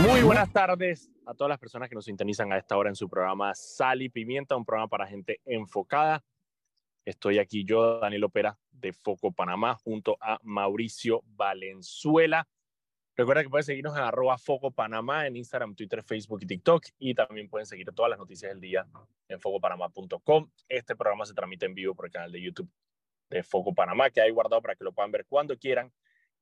Muy buenas tardes a todas las personas que nos sintonizan a esta hora en su programa Sal y Pimienta, un programa para gente enfocada. Estoy aquí yo, Daniel Opera, de Foco Panamá, junto a Mauricio Valenzuela. Recuerda que pueden seguirnos en arroba Foco Panamá en Instagram, Twitter, Facebook y TikTok. Y también pueden seguir todas las noticias del día en focopanamá.com. Este programa se transmite en vivo por el canal de YouTube de Foco Panamá, que hay guardado para que lo puedan ver cuando quieran.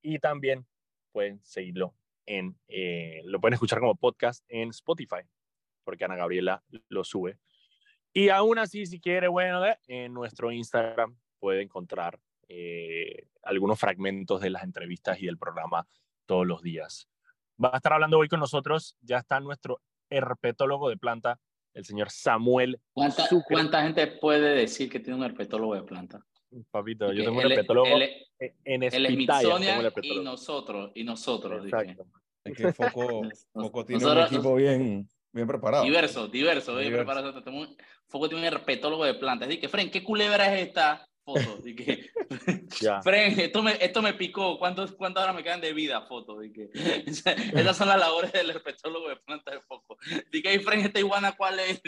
Y también pueden seguirlo en, eh, lo pueden escuchar como podcast en Spotify, porque Ana Gabriela lo sube. Y aún así, si quiere, bueno, en nuestro Instagram puede encontrar eh, algunos fragmentos de las entrevistas y del programa todos los días. Va a estar hablando hoy con nosotros, ya está nuestro herpetólogo de planta, el señor Samuel. ¿Cuánta, ¿Cuánta gente puede decir que tiene un herpetólogo de planta? Papito, yo tengo un herpetólogo en Smithsonian y nosotros, y nosotros. Exacto. Es que Foco, Foco tiene un equipo bien, bien preparado. Diverso, diverso, bien preparado. Foco tiene un herpetólogo de plantas. Dice, Fren, ¿qué culebra es esta foto? Dice, Fren, esto me, esto me picó. ¿Cuántos, ¿Cuántas horas me quedan de vida? Foto. Dice, esas son las labores del herpetólogo de plantas de Foco. Dice, Fren, esta iguana, ¿cuál es?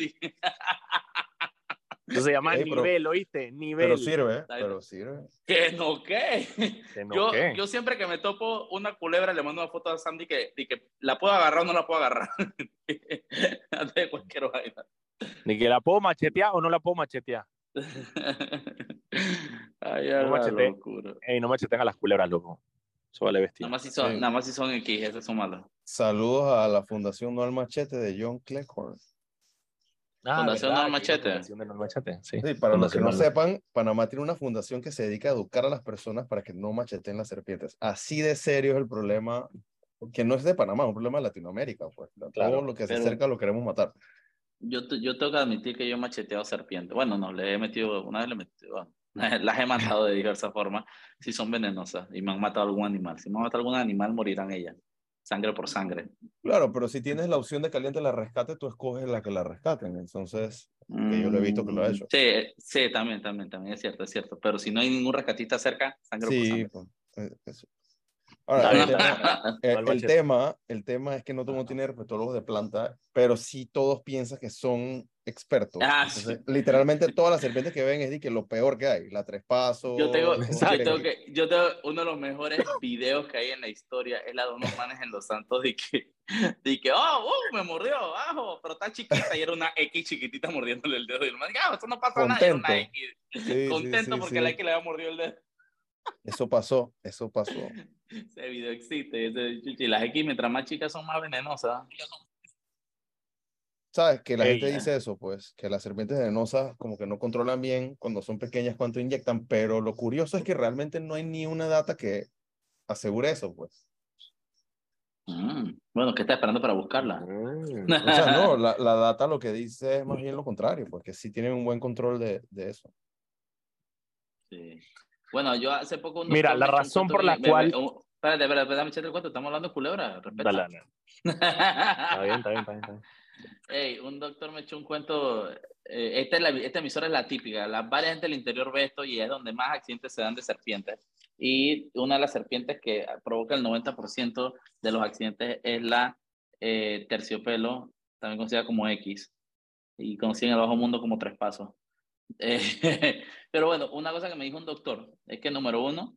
Eso se llama nivel, ¿oíste? Nivel. Pero sirve, ¿eh? pero sirve. ¿Que no qué? yo, yo siempre que me topo una culebra le mando una foto a Sandy que, que la puedo agarrar o no la puedo agarrar. de cualquier vaina. Ni que la puedo machetear o no la puedo machetear. Ay, no, machete, Ey, no macheten a las culebras, loco. Eso vale vestir. Nada más si son, nada más si son X, esas son malas. Saludos a la Fundación No al Machete de John Cleckhorn. Ah, fundación del Machete. Machete, sí. para los que no sepan, Panamá tiene una fundación que se dedica a educar a las personas para que no macheten las serpientes. Así de serio es el problema, que no es de Panamá, es un problema de Latinoamérica. Pues. Todo lo que se acerca lo queremos matar. Yo, yo tengo que admitir que yo he macheteado serpientes. Bueno, no, le he metido, una vez le he metido, las he matado de diversas formas. Si son venenosas y me han matado algún animal. Si me han matado algún animal, morirán ellas sangre por sangre. Claro, pero si tienes la opción de caliente la rescate, tú escoges la que la rescaten. Entonces, que yo lo he visto que lo ha hecho. Sí, sí, también, también, también es cierto, es cierto. Pero si no hay ningún rescatista cerca, sangre por sangre. Pues, eso. Ahora, el, tema, el, tema, es que no todo mundo tiene herpetólogos de planta, pero sí todos piensan que son expertos. Ah, literalmente todas las serpientes que ven es de que lo peor que hay, la tres pasos. Yo tengo, exacto, que, yo tengo uno de los mejores videos que hay en la historia, es la de unos manes en Los Santos de que, de que oh, uh, me mordió, abajo, pero está chiquita y era una X chiquitita mordiéndole el dedo. Y el man, ah, esto no pasa nada, era una X. Contento porque la X le había mordido el dedo. Eso pasó, eso pasó. Ese video existe. Y las X, mientras más chicas son más venenosas. ¿Sabes? Que la gente dice eso, pues, que las serpientes venenosas como que no controlan bien cuando son pequeñas cuánto inyectan, pero lo curioso es que realmente no hay ni una data que asegure eso, pues. Mm, bueno, ¿qué está esperando para buscarla? Mm. o sea, no, la, la, data lo que dice es más bien lo contrario, porque sí tienen un buen control de, de eso. Sí. Bueno, yo hace poco... Mira, la razón por la cual... espérate, espérate, dame echarte el cuento, estamos hablando de culebra, respeta. Dale, está bien, está bien, está bien. Hey, un doctor me echó un cuento, eh, esta, es la, esta emisora es la típica, la varias gente del interior ve esto y es donde más accidentes se dan de serpientes. Y una de las serpientes que provoca el 90% de los accidentes es la eh, terciopelo, también conocida como X, y conocida en el bajo mundo como tres pasos. Eh, pero bueno, una cosa que me dijo un doctor es que, número uno,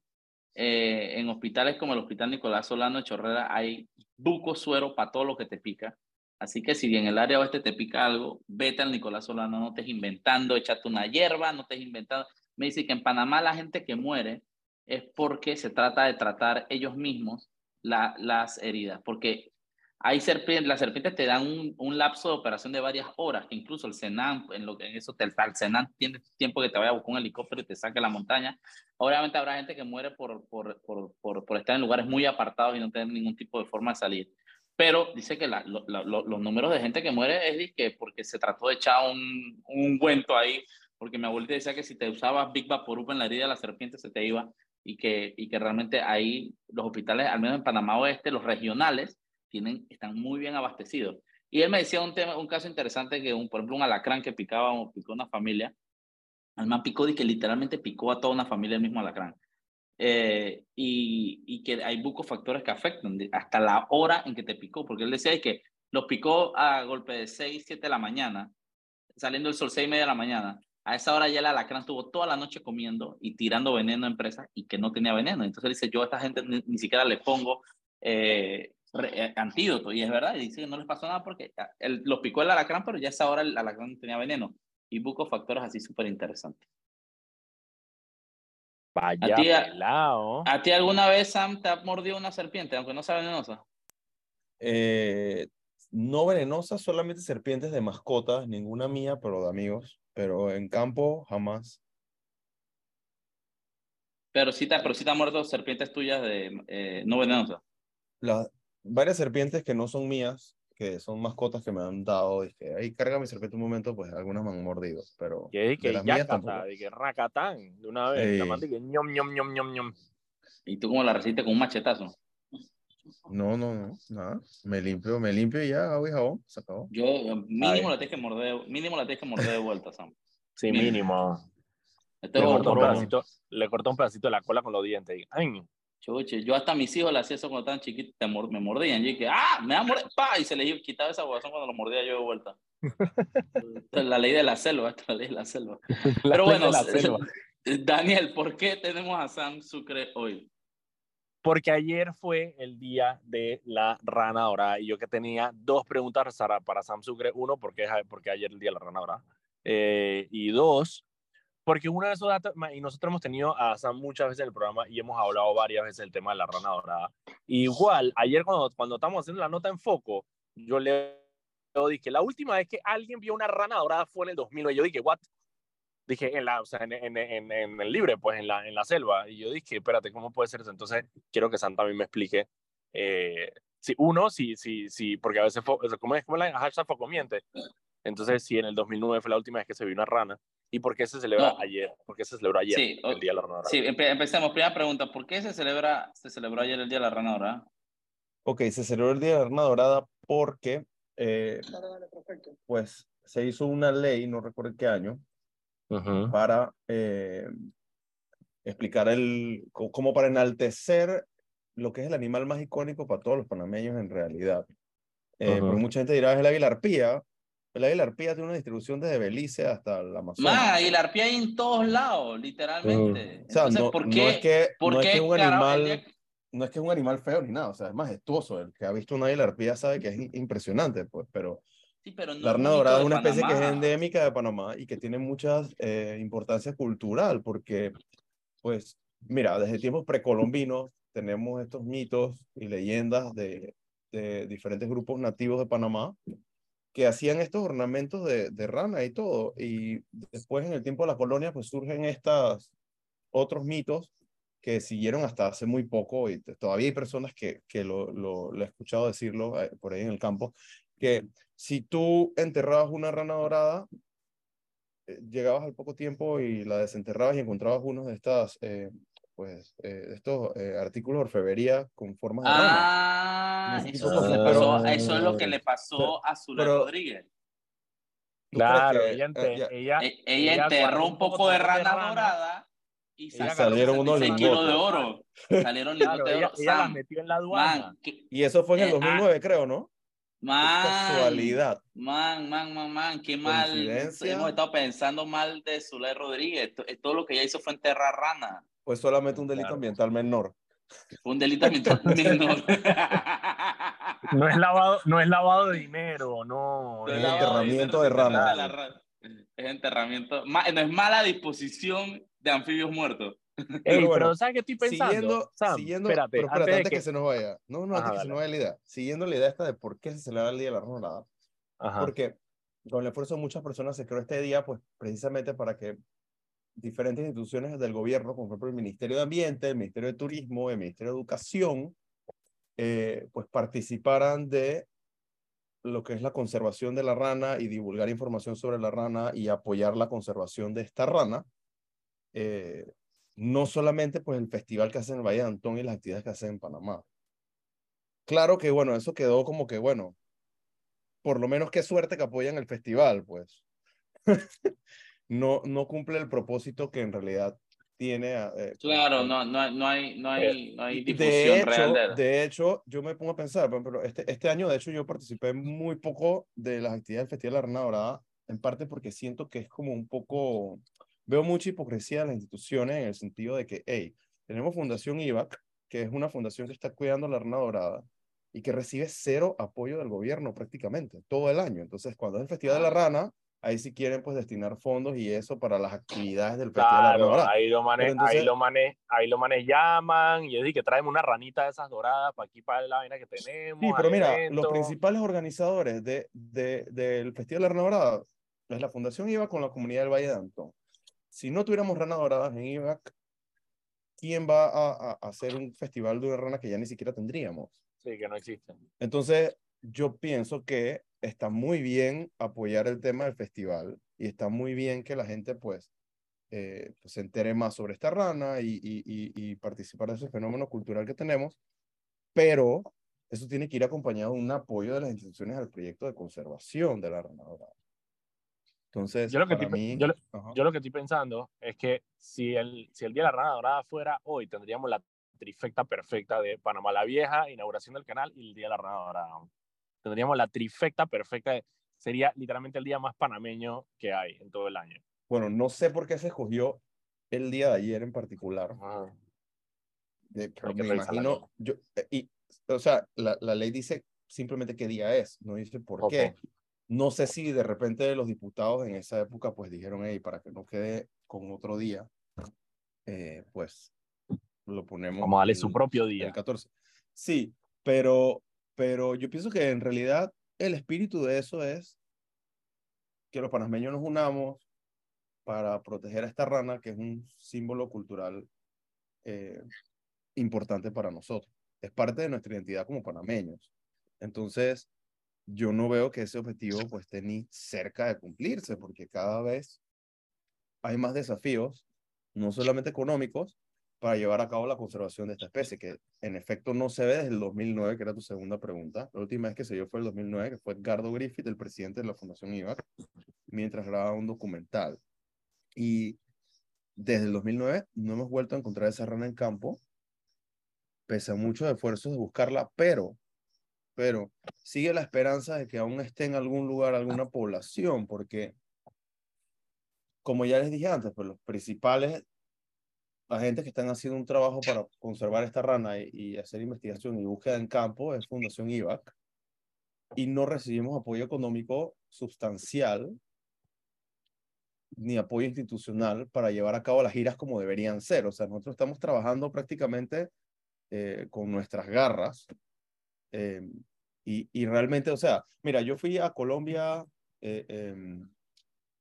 eh, en hospitales como el Hospital Nicolás Solano de Chorrera hay buco suero para todo lo que te pica. Así que si en el área oeste te pica algo, vete al Nicolás Solano, no estés inventando, échate una hierba, no estés inventando. Me dice que en Panamá la gente que muere es porque se trata de tratar ellos mismos la, las heridas, porque hay serpientes, las serpientes te dan un, un, lapso de operación de varias horas, que incluso el Senan, en, lo, en eso te, el Senan tiene tiempo que te vaya a buscar un helicóptero y te saque la montaña. Obviamente habrá gente que muere por, por, por, por, por estar en lugares muy apartados y no tener ningún tipo de forma de salir. Pero dice que la, los números de gente que muere es que porque se trató de echar un, un cuento ahí, porque mi abuelita decía que si te usabas Big Vaporub en la herida, la serpiente se te iba y que, y que realmente ahí los hospitales, al menos en Panamá Oeste, los regionales, tienen, están muy bien abastecidos. Y él me decía un, tema, un caso interesante que, un, por ejemplo, un alacrán que picaba o picó una familia, el man picó y que literalmente picó a toda una familia el mismo alacrán. eh, y, y, que hay bucofactores que afectan hasta la hora en que te picó, porque él decía que los picó a golpe de 6, 7 de la mañana, saliendo el sol 6 y media de la mañana. A esa hora ya el alacrán estuvo toda la noche comiendo y tirando veneno a empresas y que no tenía veneno. Entonces él dice, yo a esta gente ni, siquiera le pongo eh, eh, antídoto. Y es verdad, y dice que no les pasó nada porque él, los picó el alacrán, pero ya a esa hora el alacrán tenía veneno. Y bucofactores así súper interesantes. Vaya ¿A ti, ¿A ti alguna vez, Sam, te ha mordido una serpiente, aunque no sea venenosa? Eh, no venenosa, solamente serpientes de mascotas, ninguna mía, pero de amigos. Pero en campo, jamás. Pero sí te, pero sí te han muerto serpientes tuyas de eh, no venenosas. Varias serpientes que no son mías, que son mascotas que me han dado, que ahí carga mi serpiente un momento, pues algunas me han mordido, pero que, que de las de que racatán, de una vez, la que ñom, ñom, ñom, ñom, ñom. ¿Y tú cómo la resistes con un machetazo? No, no, no, nada. Me limpio, me limpio y ya, agua y jabón, se acabó. Yo, mínimo la tienes que morder, mínimo la tienes que morder de vuelta, Sam. Sí, mínimo. Este le, cortó un pedacito, le cortó un pedacito de la cola con los dientes. Ay, Chuche, yo hasta a mis hijos le hacía eso cuando estaban chiquitos, me mordían. Y que, ¡ah! Me va a morder, ¡pa! Y se les quitaba esa guasón cuando lo mordía yo de vuelta. la ley de la selva, esta la ley de la selva. Pero bueno, Daniel, ¿por qué tenemos a Sam Sucre hoy? Porque ayer fue el día de la rana dorada y yo que tenía dos preguntas para Sam Sucre. Uno, porque, porque ayer el día de la rana dorada. Eh, y dos, porque uno de esos datos, y nosotros hemos tenido a Sam muchas veces en el programa y hemos hablado varias veces del tema de la rana dorada. Igual, ayer cuando, cuando estábamos haciendo la nota en foco, yo le dije, la última vez que alguien vio una rana dorada fue en el 2009. Yo dije, ¿what? Dije, en, la, o sea, en, en, en, en, el libre, pues en la, en la selva. Y yo dije, espérate, ¿cómo puede ser eso? Entonces, quiero que Sam también me explique. Eh, si uno, si, si, si, porque a veces, ¿cómo es? ¿Cómo la hashtag foco miente? Entonces, si en el 2009 fue la última vez que se vio una rana, ¿y por qué se celebra ayer? ¿Por qué se celebró ayer el Día de la Rana Dorada? Sí, empecemos. Primera pregunta, ¿por qué se, celebra, se celebró ayer el Día de la Rana Dorada? Ok, se celebró el Día de la Rana Dorada porque, eh, pues, se hizo una ley, no recuerdo qué año, para eh, explicar el, como para enaltecer lo que es el animal más icónico para todos los panameños en realidad. Eh, mucha gente dirá es el águila arpía, la águila arpía tiene una distribución desde Belice hasta la Amazonas. Más, águila arpía hay en todos lados, literalmente. O sea, no, ¿por qué, es que, no es que un animal, no es que es un animal feo ni nada, o sea, es majestuoso. El que ha visto una águila arpía sabe que es impresionante, pues, pero, sí, pero la arna dorada es una especie que es endémica de Panamá y que tiene mucha eh, importancia cultural, porque, pues, mira, desde tiempos precolombinos tenemos estos mitos y leyendas de, de diferentes grupos nativos de Panamá que hacían estos ornamentos de, de, rana y todo. Y después en el tiempo de la colonia pues surgen estos otros mitos que siguieron hasta hace muy poco y todavía hay personas que, que lo, lo, he escuchado decirlo eh, por ahí en el campo, que si tú enterrabas una rana dorada, eh, llegabas al poco tiempo y la desenterrabas y encontrabas uno de estas eh, pues, eh, estos eh, artículos de orfebrería con formas de Ah, eso, eso, es lo que le pasó a Zula Rodríguez. Claro, ella, ella, ella, enterró un poco de rana, dorada y, salieron unos lingotes de oro. Salieron lingotes de oro. Metió en la aduana. y eso fue en el 2009, eh, creo, ¿no? Man, casualidad. Man, man, man, man, qué mal. Hemos estado pensando mal de Zulay Rodríguez. Todo, lo que ella hizo fue enterrar rana. Pues solamente un delito ambiental menor. Un delito ambiental menor. no es lavado, no es lavado de dinero, no. es enterramiento de, rana. Es enterramiento. No es mala disposición de anfibios muertos. pero, ¿sabes qué estoy pensando? Siguiendo, siguiendo espérate, pero espérate, antes, que... se nos vaya. No, no, antes que se nos vaya la idea. Siguiendo la idea esta de por qué se celebra el Día de la Rana Porque con el esfuerzo de muchas personas se creó este día, pues precisamente para que diferentes instituciones del gobierno, como por ejemplo el Ministerio de Ambiente, el Ministerio de Turismo, el Ministerio de Educación, eh, pues participaran de lo que es la conservación de la rana y divulgar información sobre la rana y apoyar la conservación de esta rana. Eh, no solamente pues el festival que hacen en el Valle de Antón y las actividades que hacen en Panamá. Claro que bueno, eso quedó como que bueno, por lo menos qué suerte que apoyan el festival, pues. no, no cumple el propósito que en realidad tiene. Eh, claro, no, no, no hay, no hay, no hay difusión de hecho, real de... de hecho, yo me pongo a pensar, pero este, este año, de hecho, yo participé muy poco de las actividades del Festival de la Rana Dorada, en parte porque siento que es como un poco. Veo mucha hipocresía en las instituciones en el sentido de que, hey, tenemos Fundación IVAC, que es una fundación que está cuidando la Rana Dorada y que recibe cero apoyo del gobierno prácticamente todo el año. Entonces, cuando es el Festival de la Rana, ahí sí quieren pues destinar fondos y eso para las actividades del Festival de la Rana Ahí lo manes, ahí lo manes, ahí lo manes llaman y es que traemos una ranita de esas doradas para aquí para la vaina que tenemos. Sí, pero mira, los principales organizadores de, de, del Festival de la Rana Dorada es la Fundación IVA con la comunidad del Valle de Antón. Si no tuviéramos ranas doradas en IVAC, ¿quién va a, a, hacer un festival de una rana que ya ni siquiera tendríamos? Sí, que no existen. Entonces, yo pienso que está muy bien apoyar el tema del festival y está muy bien que la gente pues, eh, pues se entere más sobre esta rana y, y, y, participar de ese fenómeno cultural que tenemos, pero eso tiene que ir acompañado de un apoyo de las instituciones al proyecto de conservación de la rana dorada. Entonces, yo lo, que estoy, mí, yo, yo, lo que estoy pensando es que si el, si el Día de la Rana Dorada fuera hoy, tendríamos la trifecta perfecta de Panamá la Vieja, inauguración del canal y el Día de la Rana Dorada. Tendríamos la trifecta perfecta, sería literalmente el día más panameño que hay en todo el año. Bueno, no sé por qué se escogió el día de ayer en particular. pero me imagino, yo, eh, y, o sea, la, la, ley dice simplemente qué día es, no dice por qué. No sé si de repente los diputados en esa época pues dijeron, hey, para que no quede con otro día, eh, pues lo ponemos. A darle su propio día. El 14. Sí, pero, pero yo pienso que en realidad el espíritu de eso es que los panameños nos unamos para proteger a esta rana, que es un símbolo cultural eh, importante para nosotros. Es parte de nuestra identidad como panameños. Entonces, yo no veo que ese objetivo pues esté ni cerca de cumplirse, porque cada vez hay más desafíos, no solamente económicos, para llevar a cabo la conservación de esta especie, que en efecto no se ve desde el 2009, que era tu segunda pregunta. La última vez que se dio fue el 2009, que fue Edgardo Griffith, el presidente de la Fundación IVAC, mientras grababa un documental. Y desde el 2009 no hemos vuelto a encontrar esa rana en campo, pese a muchos esfuerzos de buscarla, pero, pero sigue la esperanza de que aún esté en algún lugar alguna población, porque como ya les dije antes, pues los principales agentes que están haciendo un trabajo para conservar esta rana y, hacer investigación y búsqueda en campo es Fundación IVAC y no recibimos apoyo económico sustancial ni apoyo institucional para llevar a cabo las giras como deberían ser. O sea, nosotros estamos trabajando prácticamente eh, con nuestras garras eh, y, y, realmente, o sea, mira, yo fui a Colombia, eh, eh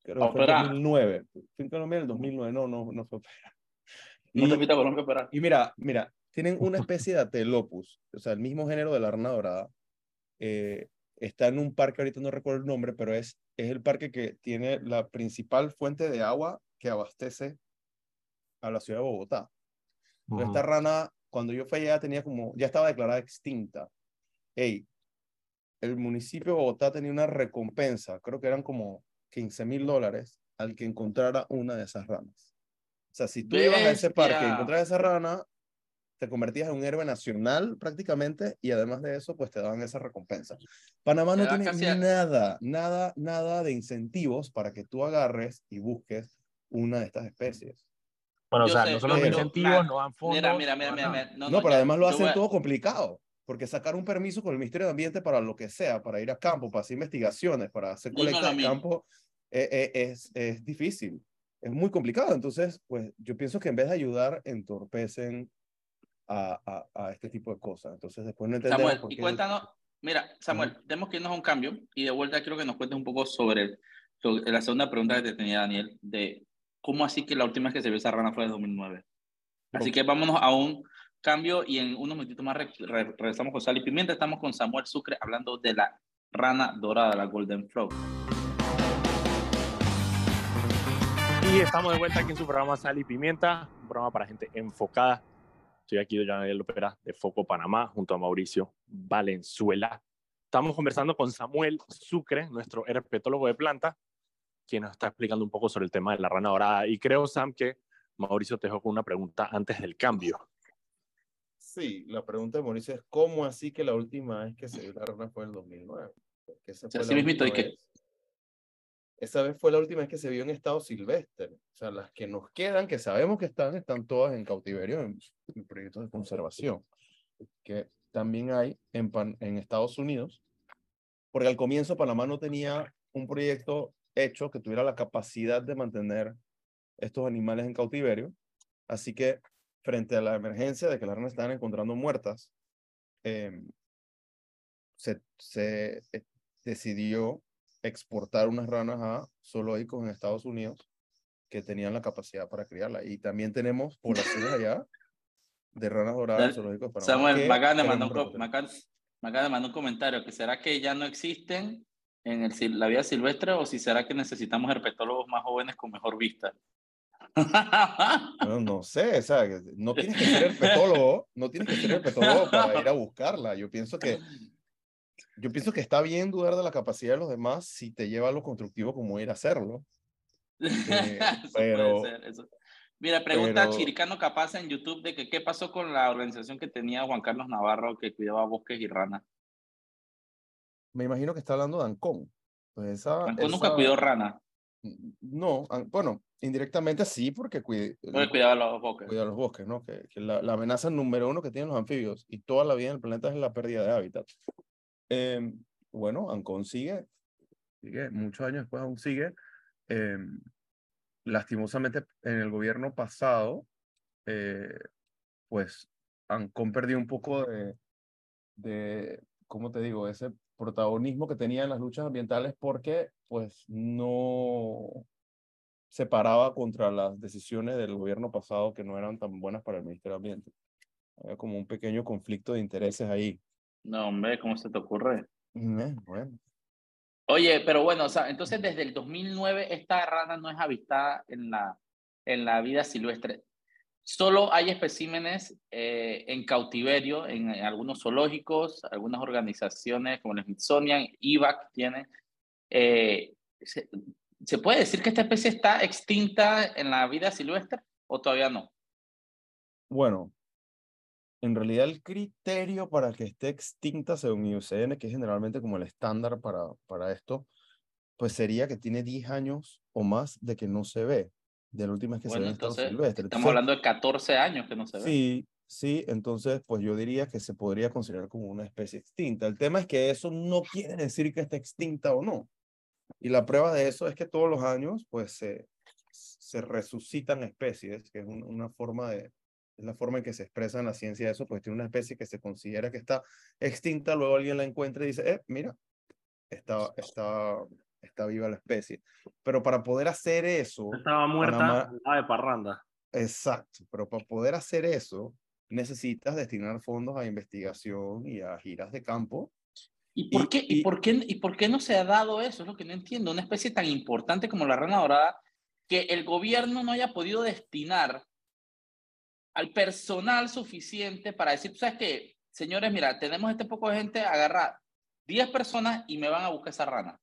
creo que en 2009. Fui a Colombia en el 2009, no, no, no fue no y, te Colombia Y mira, mira, tienen una especie de atelopus, o sea, el mismo género de la rana dorada. Eh, está en un parque, ahorita no recuerdo el nombre, pero es, es el parque que tiene la principal fuente de agua que abastece a la ciudad de Bogotá. Esta rana, cuando yo fui allá, tenía como, ya estaba declarada extinta. Hey, el municipio de Bogotá tenía una recompensa, creo que eran como 15 mil dólares al que encontrara una de esas ranas. O sea, si tú ibas a ese parque y encontrabas esa rana, te convertías en un héroe nacional prácticamente y además de eso, pues te daban esa recompensa. Panamá no tiene nada, nada, nada de incentivos para que tú agarres y busques una de estas especies. Bueno, o sea, no son los incentivos, no dan fondos. Mira, mira, mira, mira. No, no, pero además lo hacen todo complicado. Porque sacar un permiso con el Ministerio de Ambiente para lo que sea, para ir a campo, para hacer investigaciones, para hacer colectas de campo, eh, eh, es, es difícil es muy complicado. Entonces, pues yo pienso que en vez de ayudar, entorpecen a, a, a este tipo de cosas. Entonces, después no entendemos Samuel, y cuéntanos, mira, Samuel, tenemos que irnos a un cambio y de vuelta quiero que nos cuentes un poco sobre, la segunda pregunta que te tenía Daniel, de cómo así que la última vez que se vio esa rana fue en 2009. Así que vámonos a un cambio y en unos minutitos más regresamos con Sal y Pimienta. Estamos con Samuel Sucre hablando de la rana dorada, la Golden Frog. Y estamos de vuelta aquí en su programa Sal y Pimienta, un programa para gente enfocada. Estoy aquí de Daniel Opera de Foco Panamá junto a Mauricio Valenzuela. Estamos conversando con Samuel Sucre, nuestro herpetólogo de planta, quien nos está explicando un poco sobre el tema de la rana dorada. Y creo, Sam, que Mauricio te dejo con una pregunta antes del cambio. Sí, la pregunta de Mauricio es, ¿cómo así que la última vez que se vio la rana fue en el 2009? esa, fue vez, esa vez fue la última vez que se vio en estado silvestre. O sea, las que nos quedan, que sabemos que están, están todas en cautiverio, en, proyectos de conservación, que también hay en, en Estados Unidos, porque al comienzo Panamá no tenía un proyecto hecho que tuviera la capacidad de mantener estos animales en cautiverio. Así que frente a la emergencia de que las ranas estaban encontrando muertas, em, se, se eh, decidió exportar unas ranas a zoológicos en Estados Unidos que tenían la capacidad para criarla. Y también tenemos poblaciones allá de ranas doradas zoológicos para Samuel, me acaban, de mandar un, comentario, que será que ya no existen en el, la vida silvestre o si será que necesitamos herpetólogos más jóvenes con mejor vista. No, no sé, o sea, no tienes que ser herpetólogo, no tienes que ser herpetólogo para ir a buscarla. Yo pienso que yo pienso que está bien dudar de la capacidad de los demás si te lleva a lo constructivo como ir a hacerlo. Eh, pero Mira, pregunta Chiricano Capaz en YouTube de que qué pasó con la organización que tenía Juan Carlos Navarro que cuidaba bosques y ranas. Me imagino que está hablando de Ancón. Pues esa, Ancón nunca cuidó rana. No, bueno, indirectamente sí, porque cuida, cuidaba los bosques. Cuida los bosques, ¿no? Que, la, la, amenaza número uno que tienen los anfibios y toda la vida en el planeta es la pérdida de hábitat. Eh, bueno, Ancón sigue, sigue, muchos años después aún sigue. Eh, lastimosamente, en el gobierno pasado, eh, pues Ancón perdió un poco de, de, ¿cómo te digo?, ese protagonismo que tenía en las luchas ambientales porque pues no se paraba contra las decisiones del gobierno pasado que no eran tan buenas para el Ministerio de Ambiente. Había como un pequeño conflicto de intereses ahí. No, hombre, ¿cómo se te ocurre? Eh, bueno. Oye, pero bueno, o sea, entonces desde el 2009 esta rana no es avistada en la, en la vida silvestre. Solo hay especímenes eh, en cautiverio en, algunos zoológicos, algunas organizaciones como el Smithsonian, IVAC tiene. Eh, se, se, puede decir que esta especie está extinta en la vida silvestre o todavía no? Bueno, en realidad el criterio para que esté extinta según IUCN, que es generalmente como el estándar para, para esto, pues sería que tiene 10 años o más de que no se ve de la última vez que se ve en estado silvestre. Estamos hablando de 14 años que no se ve. Sí, sí, entonces pues yo diría que se podría considerar como una especie extinta. El tema es que eso no quiere decir que esté extinta o no. Y la prueba de eso es que todos los años pues se, se resucitan especies, que es una forma de, es la forma en que se expresa en la ciencia eso, pues tiene una especie que se considera que está extinta, luego alguien la encuentra y dice, eh, mira, está, está, está viva la especie. Pero para poder hacer eso... Estaba muerta de parranda. Exacto, pero para poder hacer eso necesitas destinar fondos a investigación y a giras de campo. ¿Y por, qué, y, por qué, ¿Y por qué no se ha dado eso? Es lo que no entiendo. Una especie tan importante como la rana dorada, que el gobierno no haya podido destinar al personal suficiente para decir, ¿sabes qué? Señores, mira, tenemos este poco de gente, agarrar 10 personas y me van a buscar esa rana.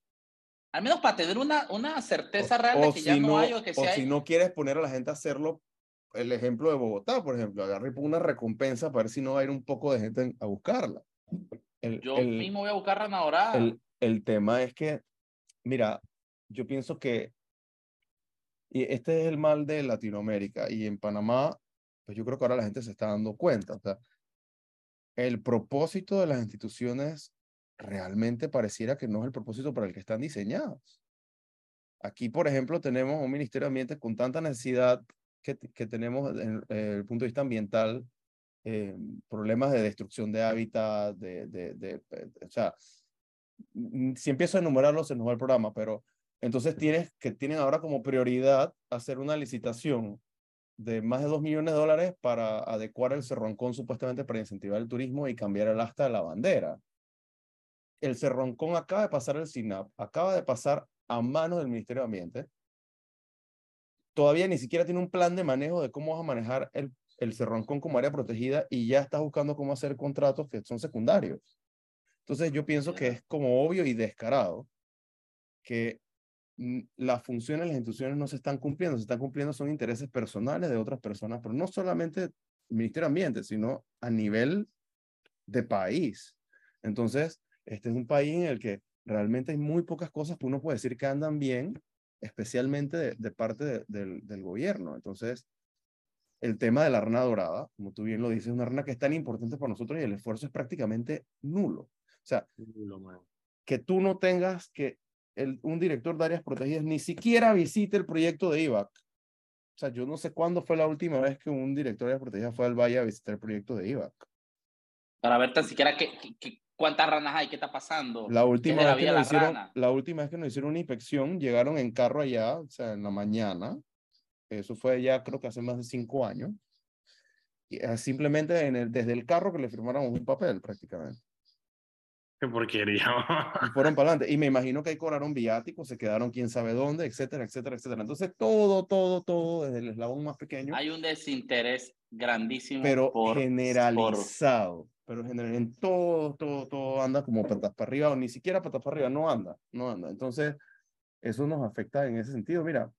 Al menos para tener una, una certeza real de que ya no, hay o que si no quieres poner a la gente a hacerlo, el ejemplo de Bogotá, por ejemplo, agarre una recompensa para ver si no va a ir un poco de gente a buscarla. yo mismo voy a buscar rana dorada. El, el tema es que, mira, yo pienso que y este es el mal de Latinoamérica y en Panamá, pues yo creo que ahora la gente se está dando cuenta. O sea, el propósito de las instituciones realmente pareciera que no es el propósito para el que están diseñados. Aquí, por ejemplo, tenemos un Ministerio de Ambiente con tanta necesidad que, que tenemos desde el punto de vista ambiental, eh, problemas de destrucción de hábitat, de, de, de, o sea, si empiezo a enumerarlos se nos va el programa, pero entonces tienes que tienen ahora como prioridad hacer una licitación de más de 2 millones de dólares para adecuar el Cerroncón supuestamente para incentivar el turismo y cambiar el asta de la bandera el Cerroncón acaba de pasar el SINAP, acaba de pasar a manos del Ministerio de Ambiente. Todavía ni siquiera tiene un plan de manejo de cómo vas a manejar el, el Cerroncón como área protegida y ya estás buscando cómo hacer contratos que son secundarios. Entonces yo pienso que es como obvio y descarado que las funciones de las instituciones no se están cumpliendo, se están cumpliendo son intereses personales de otras personas, pero no solamente el Ministerio de Ambiente, sino a nivel de país. Entonces, este es un país en el que realmente hay muy pocas cosas que uno puede decir que andan bien, especialmente de, parte del, del gobierno. Entonces, el tema de la rana dorada, como tú bien lo dices, es una rana que es tan importante para nosotros y el esfuerzo es prácticamente nulo. O sea, que tú no tengas que el, un director de áreas protegidas ni siquiera visite el proyecto de IVAC. O sea, yo no sé cuándo fue la última vez que un director de áreas protegidas fue al valle a visitar el proyecto de IVAC. Para ver tan siquiera qué, cuántas ranas hay, qué está pasando. La última, vez que nos hicieron, la última vez que nos hicieron una inspección, llegaron en carro allá, o sea, en la mañana, eso fue ya creo que hace más de cinco años. Y simplemente en el, desde el carro que le firmaron un papel prácticamente. Qué porquería. Y fueron para adelante. Y me imagino que ahí cobraron viáticos, se quedaron quién sabe dónde, etcétera, etcétera, etcétera. Entonces todo, todo, todo, desde el eslabón más pequeño. Hay un desinterés grandísimo. Pero generalizado. Pero general, en todo, todo, todo anda como patas para arriba, o ni siquiera patas para arriba, no anda, no anda. Entonces, eso nos afecta en ese sentido. Mira,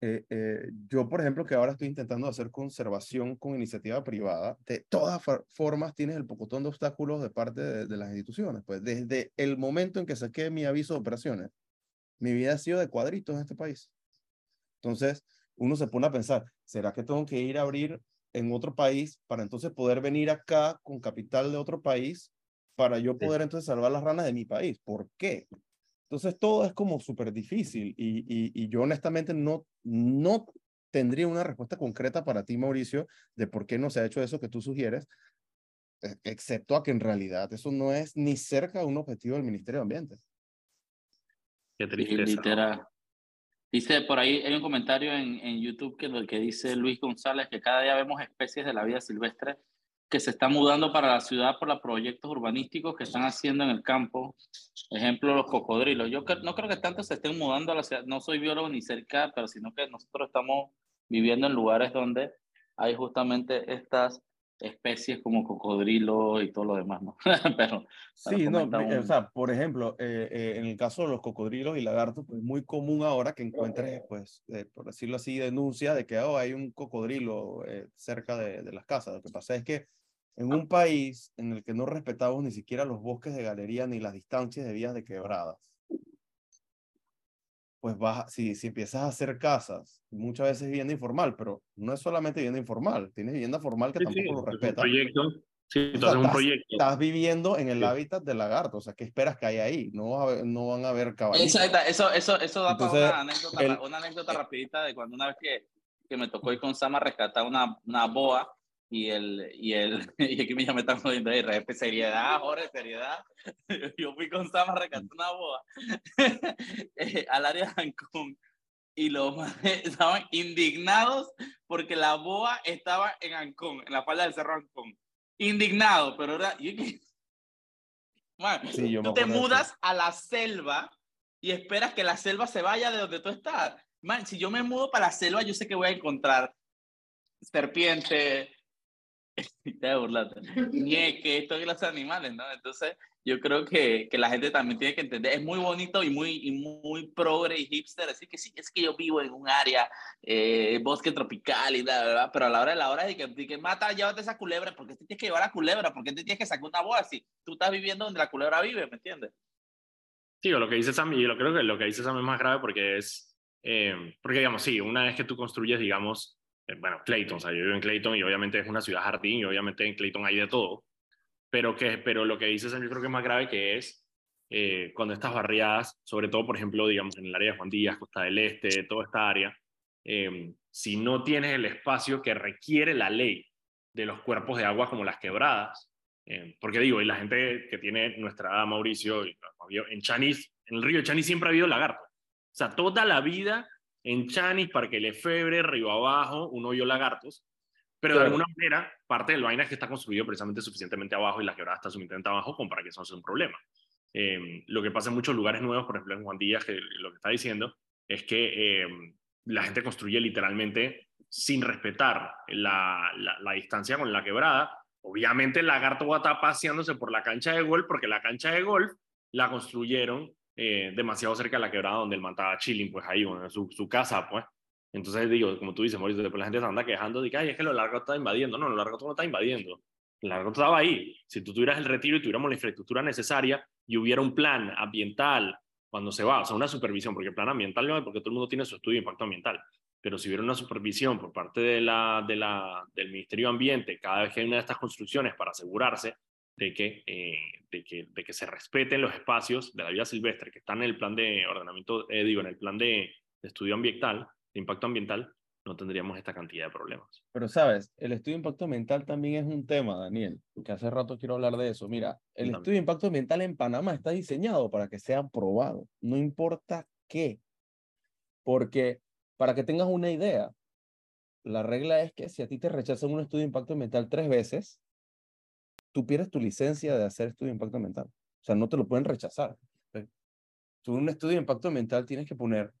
eh, eh, yo, por ejemplo, que ahora estoy intentando hacer conservación con iniciativa privada, de todas formas tienes el pocotón de obstáculos de parte de, las instituciones. Pues desde el momento en que saqué mi aviso de operaciones, mi vida ha sido de cuadritos en este país. Entonces, uno se pone a pensar, ¿será que tengo que ir a abrir en otro país para entonces poder venir acá con capital de otro país para yo poder entonces salvar las ranas de mi país? ¿Por qué? Entonces todo es como súper difícil y, y, yo honestamente no, no tendría una respuesta concreta para ti, Mauricio, de por qué no se ha hecho eso que tú sugieres, e, excepto a que en realidad eso no es ni cerca de un objetivo del Ministerio de Ambiente. Qué tristeza. Dice por ahí, hay un comentario en, en YouTube que, que dice Luis González que cada día vemos especies de la vida silvestre que se están mudando para la ciudad por los proyectos urbanísticos que están haciendo en el campo. Ejemplo, los cocodrilos. Yo no creo que tanto se estén mudando a la ciudad. No soy biólogo ni cerca, pero sino que nosotros estamos viviendo en lugares donde hay justamente estas especies como cocodrilo y todo lo demás, ¿no? Pero sí, no, o sea, por ejemplo, eh, eh, en el caso de los cocodrilos y lagartos, pues muy común ahora que encuentres, pues, eh, por decirlo así, denuncia de que oh, hay un cocodrilo cerca de, de, las casas. Lo que pasa es que en un país en el que no respetamos ni siquiera los bosques de galería ni las distancias de vías de quebradas, pues vas, si, si empiezas a hacer casas, muchas veces vivienda informal, pero no es solamente vivienda informal, tienes vivienda formal que tampoco lo respeta. proyecto. Sí, entonces un proyecto. Estás viviendo en el hábitat del lagarto, o sea, ¿qué esperas que haya ahí? No, no van a haber caballos. Eso, eso, eso da para una anécdota, una anécdota rapidita de cuando una vez que, que me tocó ir con Sama a rescatar una, una boa y el, y el, y aquí me están jodiendo ahí, seriedad, Jorge, seriedad. Yo fui con Sama recantando una boa eh, al área de Cancún y los estaban indignados porque la boa estaba en Ancón, en la falda del cerro Ancón. Indignados, pero ahora, yo, sí, yo tú te mudas a la selva y esperas que la selva se vaya de donde tú estás. Man, si yo me mudo para la selva, yo sé que voy a encontrar serpiente, te burlate. que esto es los animales, ¿no? Entonces, yo creo que, que, la gente también tiene que entender, es muy bonito y muy, y muy progre y hipster, así que sí, es que yo vivo en un área, eh, bosque tropical y la verdad, pero a la hora de la hora de que, de que mata, llévate esa culebra, porque te tienes que llevar a la culebra, porque te tienes que sacar una bola si tú estás viviendo donde la culebra vive, ¿me entiendes? Sí, o lo que dice Sam, y yo creo que lo que dice Sam es más grave porque es, eh, porque digamos, sí, una vez que tú construyes, digamos, bueno, Clayton, o sea, yo vivo en Clayton y obviamente es una ciudad jardín y obviamente en Clayton hay de todo, pero, que, pero lo que dices yo creo que es más grave que es eh, cuando estas barriadas, sobre todo, por ejemplo, digamos, en el área de Juan Díaz, Costa del Este, toda esta área, em, si no tienes el espacio que requiere la ley de los cuerpos de agua como las quebradas, em, porque digo, y la gente que tiene nuestra edad, Mauricio, en Chanis, en el río Chanis siempre ha habido lagarto. O sea, toda la vida en Chanis, Parque Lefebre, Río Abajo, uno vio lagartos, pero de alguna manera, parte del vaina es que está construido precisamente suficientemente abajo y la quebrada está suficientemente abajo como para que eso no sea un problema. Em, lo que pasa en muchos lugares nuevos, por ejemplo en Juan Díaz, que lo que está diciendo es que em, la gente construye literalmente sin respetar la, la, distancia con la quebrada. Obviamente el lagarto va a estar paseándose por la cancha de golf porque la cancha de golf la construyeron eh, demasiado cerca de la quebrada donde él mataba chilling, pues ahí, bueno, su, su casa, pues. Entonces digo, como tú dices, Mauricio, después la gente se anda quejando de que, ay, es que lo largo está invadiendo. No, lo largo no está invadiendo. Lo largo estaba ahí. Si tú tuvieras el retiro y tuviéramos la infraestructura necesaria y hubiera un plan ambiental cuando se va, o sea, una supervisión, porque el plan ambiental no hay porque todo el mundo tiene su estudio de impacto ambiental, pero si hubiera una supervisión por parte de la, de la, del Ministerio de Ambiente cada vez que hay una de estas construcciones para asegurarse de que, eh, de que, de que se respeten los espacios de la vida silvestre que están en el plan de ordenamiento, eh, digo, en el plan de, de estudio ambiental, de impacto ambiental, no tendríamos esta cantidad de problemas. Pero sabes, el estudio de impacto ambiental también es un tema, Daniel, que hace rato quiero hablar de eso. Mira, el estudio de impacto ambiental en Panamá está diseñado para que sea aprobado, no importa qué. Porque, para que tengas una idea, la regla es que si a ti te rechazan un estudio de impacto ambiental tres veces, tú pierdes tu licencia de hacer estudio de impacto ambiental. O sea, no te lo pueden rechazar. Tú en un estudio de impacto ambiental tienes que poner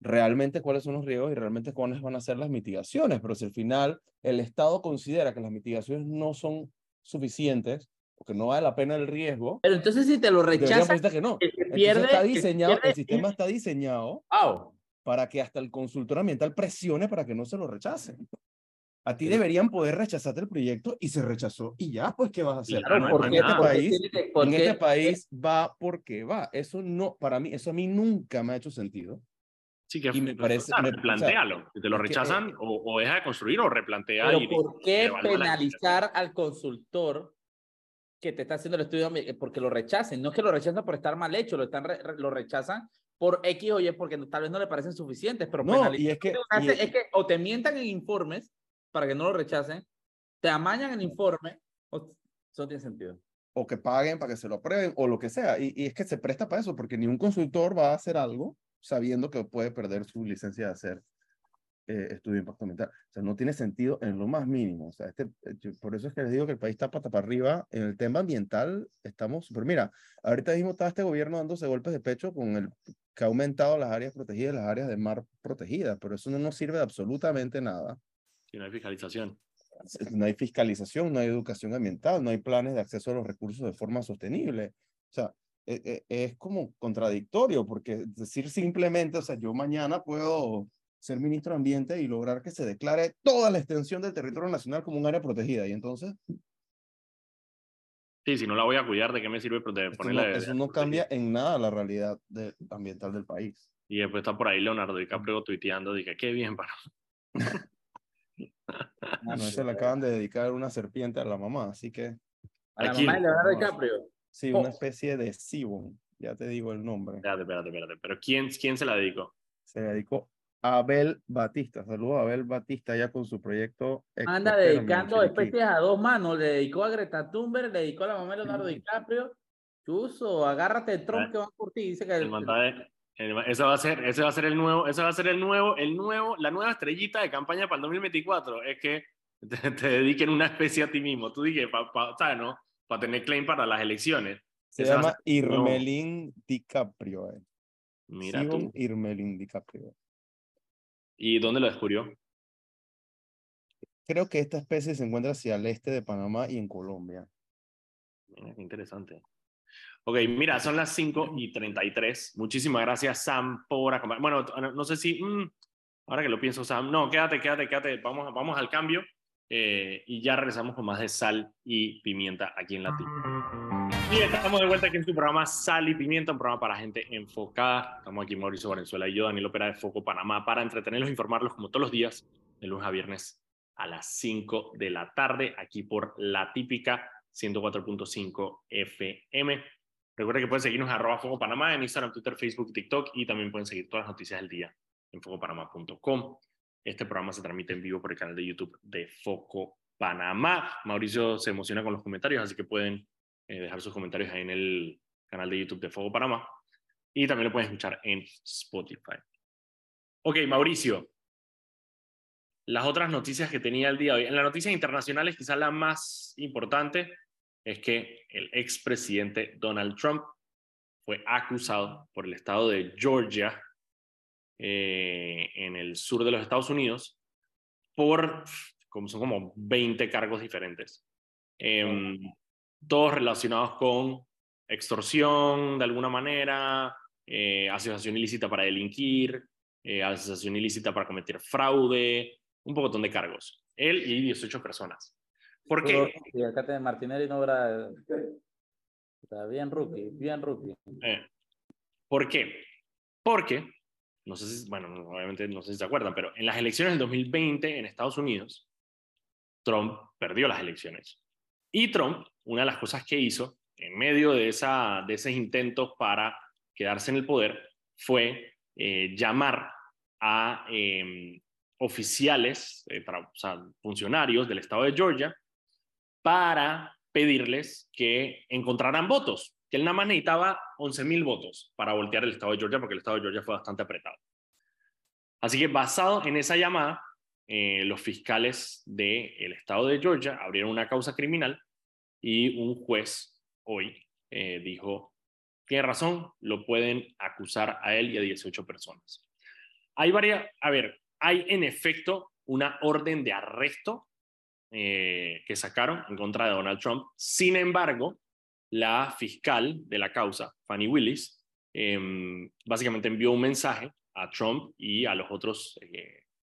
realmente cuáles son los riesgos y realmente cuáles van a ser las mitigaciones, pero si al final el Estado considera que las mitigaciones no son suficientes o que no vale la pena el riesgo. Pero entonces si te lo rechazan, que no. Pierde, está diseñado, el sistema está diseñado para que hasta el consultor ambiental presione para que no se lo rechacen. A ti deberían poder rechazarte el proyecto y se rechazó y ya, pues, ¿qué vas a hacer? porque en, este país, en este país va porque va. Eso no, para mí, eso a mí nunca me ha hecho sentido. Sí, que me parece. me, replantéalo. te lo rechazan o, o, deja de construir o replantea. Pero ¿por qué penalizar al consultor que te está haciendo el estudio? Porque lo rechacen. No es que lo rechazan por estar mal hecho, lo, están lo rechazan por X o Y porque tal vez no le parecen suficientes. Pero no, y es que, es que o te mientan en informes para que no lo rechacen, te amañan el informe, o, eso no tiene sentido. O que paguen para que se lo aprueben, o lo que sea. Y, y es que se presta para eso, porque ni un consultor va a hacer algo sabiendo que puede perder su licencia de hacer eh, estudio de impacto ambiental. O sea, no tiene sentido en lo más mínimo. O sea, este, eh, por eso es que les digo que el país está pata para arriba. En el tema ambiental estamos, pero mira, ahorita mismo está este gobierno dándose golpes de pecho con el que ha aumentado las áreas protegidas, las áreas de mar protegidas, pero eso no nos sirve de absolutamente nada. Si no hay fiscalización. No hay fiscalización, no hay educación ambiental, no hay planes de acceso a los recursos de forma sostenible. O sea, e, e, es como contradictorio, porque decir simplemente, o sea, yo mañana puedo ser ministro de Ambiente y lograr que se declare toda la extensión del territorio nacional como un área protegida, y entonces... Sí, si no la voy a cuidar, ¿de qué me sirve ponerla? No, eso no cambia en nada la realidad de, ambiental del país. Y después está por ahí Leonardo DiCaprio tuiteando, dije, qué bien para... bueno, se le acaban de dedicar una serpiente a la mamá, así que... A la mamá de Leonardo DiCaprio. Sí, una especie de Sibon, ya te digo el nombre. Espérate, espérate, espérate. ¿Pero quién, quién se la dedicó? Se la dedicó a Abel Batista. Saludos a Abel Batista ya con su proyecto. Anda dedicando especies a dos manos. Le dedicó a Greta Thunberg, le dedicó a la mamá de Leonardo DiCaprio. Chuso, agárrate el tronco que va por ti. Dice que el, ese va a ser, ese va a ser el nuevo, ese va a ser el nuevo, el nuevo, la nueva estrellita de campaña para el 2024. Es que te, dediquen una especie a ti mismo. Tú dije, pa, pa, ¿sabes, no? para tener claim para las elecciones. Se llama Irmelín DiCaprio. Eh. Mira tú. Irmelín DiCaprio. ¿Y dónde lo descubrió? Creo que esta especie se encuentra hacia el este de Panamá y en Colombia. Mira, qué interesante. Ok, mira, son las 5 y 33. Muchísimas gracias, Sam, por acompañarme. Bueno, no sé si, mm, ahora que lo pienso, Sam, no, quédate, quédate, quédate. Vamos, vamos al cambio. Eh, y ya regresamos con más de sal y pimienta aquí en Latino. Y estamos de vuelta aquí en tu programa Sal y Pimienta, un programa para gente enfocada. Estamos aquí Mauricio Valenzuela y yo, Daniel Opera de Foco Panamá, para entretenerlos e informarlos como todos los días, de lunes a viernes a las 5 de la tarde, aquí por la típica 104.5 FM. Recuerda que pueden seguirnos en arroba Foco Panamá en Instagram, Twitter, Facebook, TikTok y también pueden seguir todas las noticias del día en focopanamá.com. Este programa se transmite en vivo por el canal de YouTube de Foco Panamá. Mauricio se emociona con los comentarios, así que pueden eh, dejar sus comentarios ahí en el canal de YouTube de Foco Panamá. Y también lo pueden escuchar en Spotify. Ok, Mauricio. Las otras noticias que tenía el día de hoy. En las noticias internacionales, quizás la más importante es que el expresidente Donald Trump fue acusado por el estado de Georgia eh, en el sur de los Estados Unidos por, como son como 20 cargos diferentes, em, todos relacionados con extorsión de alguna manera, eh, asociación ilícita para delinquir, eh, asociación ilícita para cometer fraude, un montón de cargos. Él y 18 personas. ¿Por qué? Y acá te Martinelli no era... Está bien rookie, bien rookie. Eh, ¿Por qué? Porque, no sé si, bueno, obviamente no sé si se acuerdan, pero en las elecciones del 2020 en Estados Unidos, Trump perdió las elecciones. Y Trump, una de las cosas que hizo en medio de, esa, de esos intentos para quedarse en el poder fue eh, llamar a em, oficiales, eh, para, o sea, funcionarios del estado de Georgia, para pedirles que encontraran votos, que él nada más necesitaba 11.000 votos para voltear el estado de Georgia, porque el estado de Georgia fue bastante apretado. Así que basado en esa llamada, eh, los fiscales del estado de Georgia abrieron una causa criminal y un juez hoy eh, dijo, tiene razón, lo pueden acusar a él y a 18 personas. Hay varias, a ver, hay en efecto una orden de arresto eh, que sacaron en contra de Donald Trump. Sin embargo, la fiscal de la causa, Fanny Willis, em, básicamente envió un mensaje a Trump y a los otros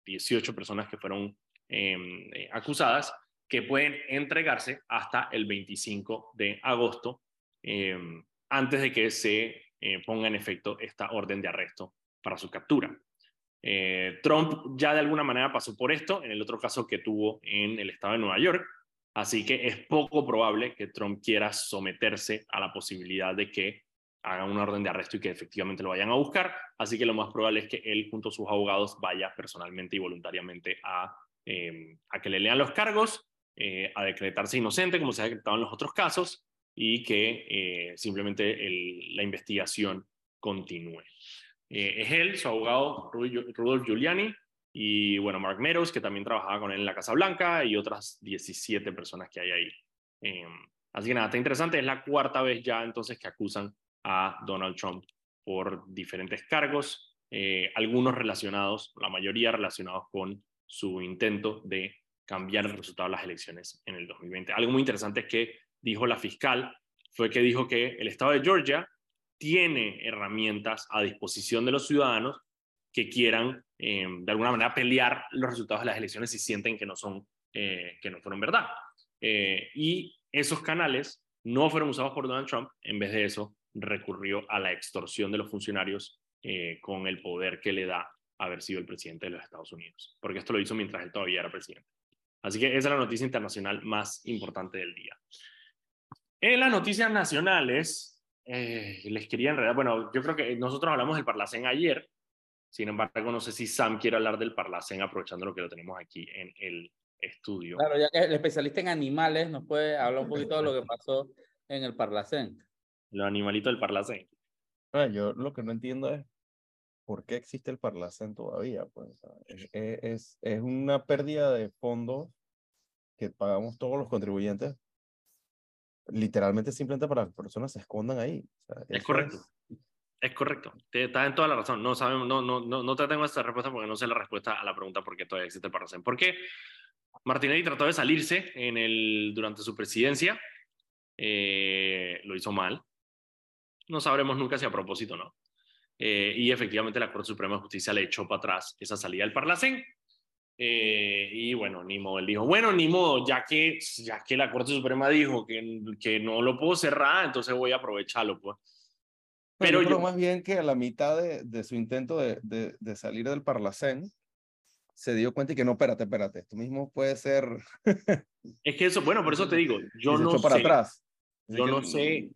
18 personas que fueron em, eh, acusadas que pueden entregarse hasta el 25 de agosto em, antes de que se eh, ponga en efecto esta orden de arresto para su captura. Eh, Trump ya de alguna manera pasó por esto en el otro caso que tuvo en el estado de Nueva York, así que es poco probable que Trump quiera someterse a la posibilidad de que haga una orden de arresto y que efectivamente lo vayan a buscar. Así que lo más probable es que él junto a sus abogados vaya personalmente y voluntariamente a, em, que le lean los cargos, eh, a decretarse inocente como se ha decretado en los otros casos y que eh, simplemente la investigación continúe. Eh, es él, su abogado Rudolf Giuliani y bueno, Mark Meadows, que también trabajaba con él en la Casa Blanca y otras 17 personas que hay ahí. Em, así que nada, está interesante, es la cuarta vez ya entonces que acusan a Donald Trump por diferentes cargos, eh, algunos relacionados, la mayoría relacionados con su intento de cambiar el resultado de las elecciones en el 2020. Algo muy interesante es que dijo la fiscal, fue que dijo que el estado de Georgia tiene herramientas a disposición de los ciudadanos que quieran eh, de alguna manera pelear los resultados de las elecciones si sienten que no son eh, que no fueron verdad y esos canales no fueron usados por Donald Trump en vez de eso recurrió a la extorsión de los funcionarios eh, con el poder que le da haber sido el presidente de los Estados Unidos, porque esto lo hizo mientras él todavía era presidente. Así que esa es la noticia internacional más importante del día. En las noticias nacionales, eh, les quería enredar, bueno, yo creo que nosotros hablamos del Parlacén ayer, sin embargo, no sé si Sam quiere hablar del Parlacén aprovechando lo que lo tenemos aquí en el estudio. Claro, ya que el especialista en animales nos puede hablar un poquito de lo que pasó en el Parlacén. Los animalitos del Parlacén. Ah, yo lo que no entiendo es por qué existe el Parlacén todavía. Pues, es, es, una pérdida de fondos que pagamos todos los contribuyentes, literalmente simplemente para que las personas se escondan ahí. es correcto. Es... correcto. Estás en toda la razón. No sabemos, no, no, no, no te tengo esta respuesta porque no sé la respuesta a la pregunta por qué todavía existe el Parlacén. ¿Por qué? Martinelli trató de salirse en el, durante su presidencia. Eh, lo hizo mal no sabremos nunca si a propósito o no. Eh, y efectivamente la Corte Suprema de Justicia le echó para atrás esa salida del Parlacén. Eh, y bueno, ni modo, él dijo, bueno, ni modo, ya que, ya que la Corte Suprema dijo que, que no lo puedo cerrar, entonces voy a aprovecharlo. Pues. Pero yo creo más bien que a la mitad de, de su intento de, de, de, salir del Parlacén, se dio cuenta y que no, espérate, espérate, esto mismo puede ser... es que eso, bueno, por eso te digo, yo no para sé, atrás. yo no sé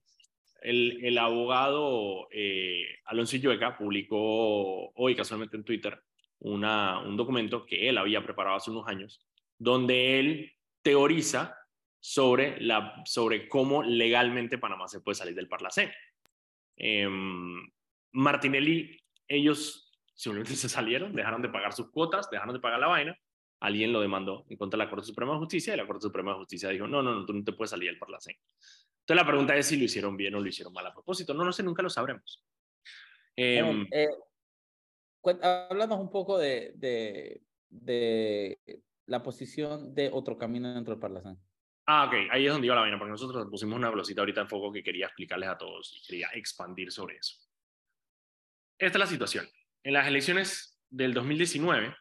el, el abogado eh, Alonso Illueca publicó hoy casualmente en Twitter una, un documento que él había preparado hace unos años, donde él teoriza sobre, la, sobre cómo legalmente Panamá se puede salir del Parlacén. Eh, Martinelli, ellos simplemente se salieron, dejaron de pagar sus cuotas, dejaron de pagar la vaina, alguien lo demandó en contra de la Corte Suprema de Justicia y la Corte Suprema de Justicia dijo, no, no, no, tú no te puedes salir del Parlacén. Entonces la pregunta es si lo hicieron bien o lo hicieron mal a propósito. No lo sé, nunca lo sabremos. Eh, eh, háblanos un poco de, de, de, la posición de otro camino dentro del Parlacén. Ah, ok, ahí es donde iba la vaina, porque nosotros pusimos una velocita ahorita en foco que quería explicarles a todos y quería expandir sobre eso. esta es la situación. En las elecciones del 2019,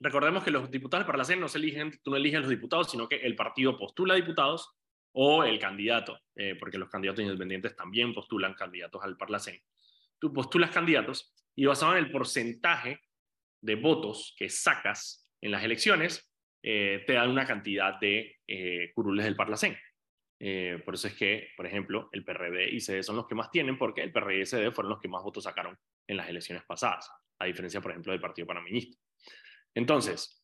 recordemos que los diputados para la CEN no se eligen, tú no eliges los diputados, sino que el partido postula diputados o el candidato, eh, porque los candidatos independientes también postulan candidatos al Parlacén. Tú postulas candidatos y basado en el porcentaje de votos que sacas en las elecciones, eh, te dan una cantidad de eh, curules del Parlacén. Eh, por eso es que, por ejemplo, el PRD y CD son los que más tienen, porque el PRD y CD fueron los que más votos sacaron en las elecciones pasadas, a diferencia, por ejemplo, del Partido Panameñista. Entonces,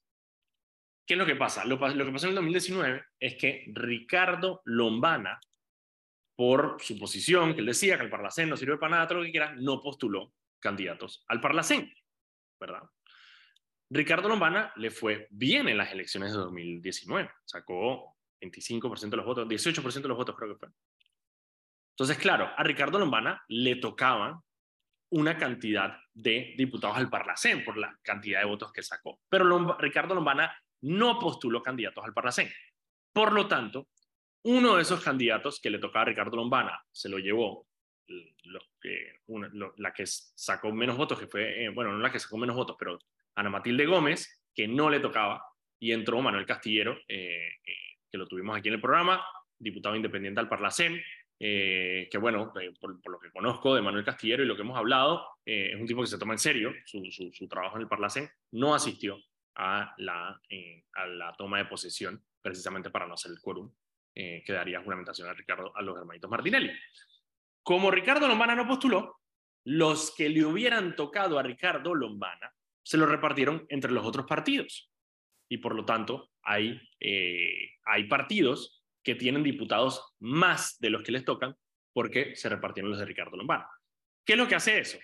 ¿qué es lo que pasa? Lo, que pasó en el 2019 es que Ricardo Lombana, por su posición, que él decía que el Parlacén no sirve para nada, todo lo que quiera, no postuló candidatos al Parlacén, ¿verdad? Ricardo Lombana le fue bien en las elecciones de 2019, sacó 25% de los votos, 18% de los votos creo que fue. Entonces, claro, a Ricardo Lombana le tocaba una cantidad de diputados al Parlacén por la cantidad de votos que sacó. Pero Ricardo Lombana no postuló candidatos al Parlacén. Por lo tanto, uno de esos candidatos que le tocaba a Ricardo Lombana se lo llevó la que sacó menos votos, que fue, eh, bueno, no la que sacó menos votos, pero Ana Matilde Gómez, que no le tocaba, y entró Manuel Castillero, eh, eh, que lo tuvimos aquí en el programa, diputado independiente al Parlacén, eh, que bueno, por, lo que conozco de Manuel Castillero y lo que hemos hablado, es un tipo que se toma en serio su, su, trabajo en el Parlacén, no asistió a la, a la toma de posesión precisamente para no hacer el quórum que daría juramentación a, Ricardo, a los hermanitos Martinelli. Como Ricardo Lombana no postuló, los que le hubieran tocado a Ricardo Lombana se lo repartieron entre los otros partidos. Y por lo tanto, hay, hay partidos que tienen diputados más de los que les tocan porque se repartieron los de Ricardo Lombana. ¿Qué es lo que hace eso?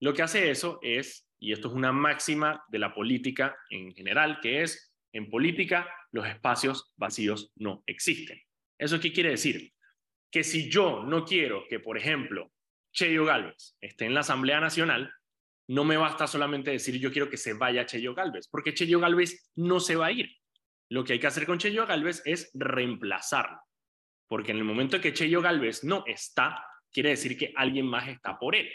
Lo que hace eso es, y esto es una máxima de la política en general, que es, en política los espacios vacíos no existen. ¿Eso qué quiere decir? Que si yo no quiero que, por ejemplo, Cheyo Galvez esté en la Asamblea Nacional, no me basta solamente decir yo quiero que se vaya Cheyo Galvez, porque Cheyo Galvez no se va a ir. Lo que hay que hacer con Cheyo Galvez es reemplazarlo. Porque en el momento que Cheyo Galvez no está, quiere decir que alguien más está por él.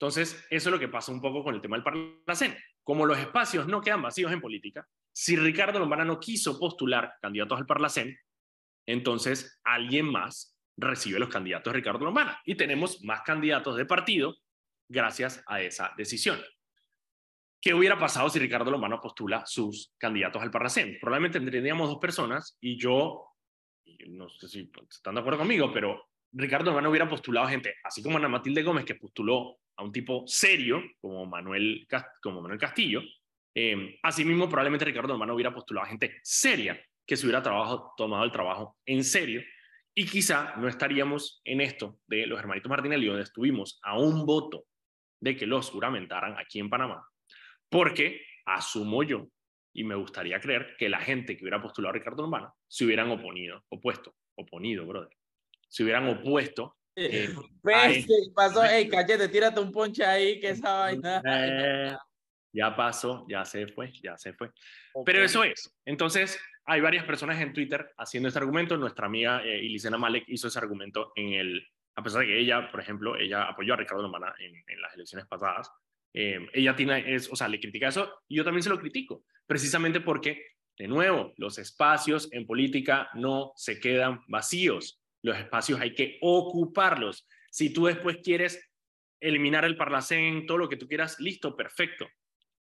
Entonces, eso es lo que pasa un poco con el tema del Parlacén. Como los espacios no quedan vacíos en política, si Ricardo Lombana no quiso postular candidatos al Parlacén, entonces alguien más recibe los candidatos de Ricardo Lombana. Y tenemos más candidatos de partido gracias a esa decisión. ¿Qué hubiera pasado si Ricardo Lombano postula sus candidatos al Parlacén? Probablemente tendríamos dos personas y yo, no sé si están de acuerdo conmigo, pero Ricardo Lombano hubiera postulado gente, así como Ana Matilde Gómez, que postuló a un tipo serio como Manuel, Castillo. Eh, asimismo, probablemente Ricardo Lombano hubiera postulado a gente seria, que se hubiera trabajo, tomado el trabajo en serio. Y quizá no estaríamos en esto de los hermanitos Martinelli, donde estuvimos a un voto de que los juramentaran aquí en Panamá porque asumo yo, y me gustaría creer, que la gente que hubiera postulado a Ricardo Urbana se hubieran oponido, opuesto, oponido, brother. Se hubieran opuesto. Eh, ¿Ves qué pasó? Ey, cachete, tírate un ponche ahí, que esa vaina. Eh, ya pasó, ya se fue, ya se fue. Pero eso es. Entonces, hay varias personas en Twitter haciendo este argumento. Nuestra amiga eh, Ilicena Malek hizo ese argumento en el, a pesar de que ella, por ejemplo, ella apoyó a Ricardo Lombana en, las elecciones pasadas, eh, ella tiene, es, o sea, le critica eso y yo también se lo critico, precisamente porque, de nuevo, los espacios en política no se quedan vacíos, los espacios hay que ocuparlos. Si tú después quieres eliminar el parlacén, todo lo que tú quieras, listo, perfecto.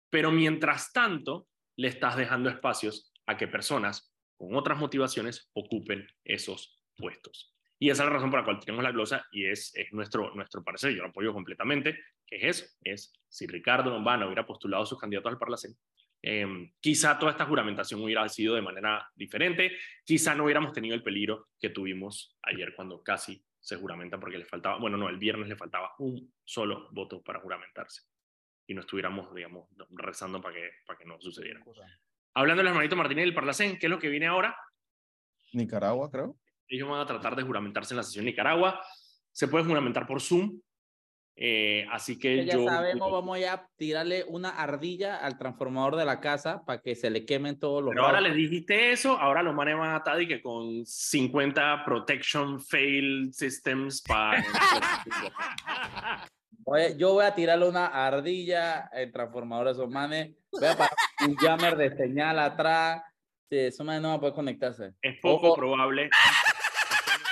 Pero mientras tanto, le estás dejando espacios a que personas con otras motivaciones ocupen esos puestos. Y esa es la razón por la cual tenemos la glosa y es, es nuestro, nuestro parecer, yo lo apoyo completamente, que es eso, es si Ricardo Lombana hubiera postulado sus candidatos al Parlacén, eh, quizá toda esta juramentación hubiera sido de manera diferente, quizá no hubiéramos tenido el peligro que tuvimos ayer cuando casi se juramenta porque le faltaba, bueno, no, el viernes le faltaba un solo voto para juramentarse y no estuviéramos, digamos, rezando para que, para que no sucediera. Hablando del hermanito Martínez del Parlacén, ¿qué es lo que viene ahora? Nicaragua, creo. Ellos van a tratar de juramentarse en la sesión de Nicaragua. Se puede juramentar por Zoom, eh, así que ya sabemos, vamos a tirarle una ardilla al transformador de la casa para que se le quemen todos los. Pero ahora les dijiste eso, ahora los manes van a y que con 50 protection fail systems para. Oye, yo voy a tirarle una ardilla el transformador de esos manes. Voy a parar un jammer de señal atrás. Sí, esos manes no van a poder conectarse. Es poco probable, es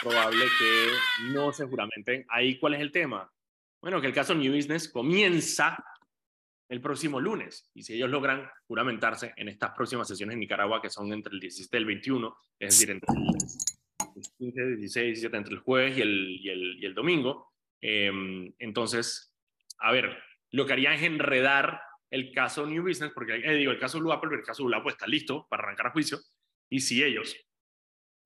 poco probable que no se juramenten. Ahí, ¿cuál es el tema? Bueno, que el caso New Business comienza el próximo lunes. Y si ellos logran juramentarse en estas próximas sesiones en Nicaragua, que son entre el 17 y el 21, es decir, entre el 15, 16, 17, entre el jueves y el, y el, y el domingo, eh, entonces, a ver, lo que haría es enredar el caso New Business, porque eh, digo, el caso Blue Apple, el caso Blue Apple está listo para arrancar a juicio, y si ellos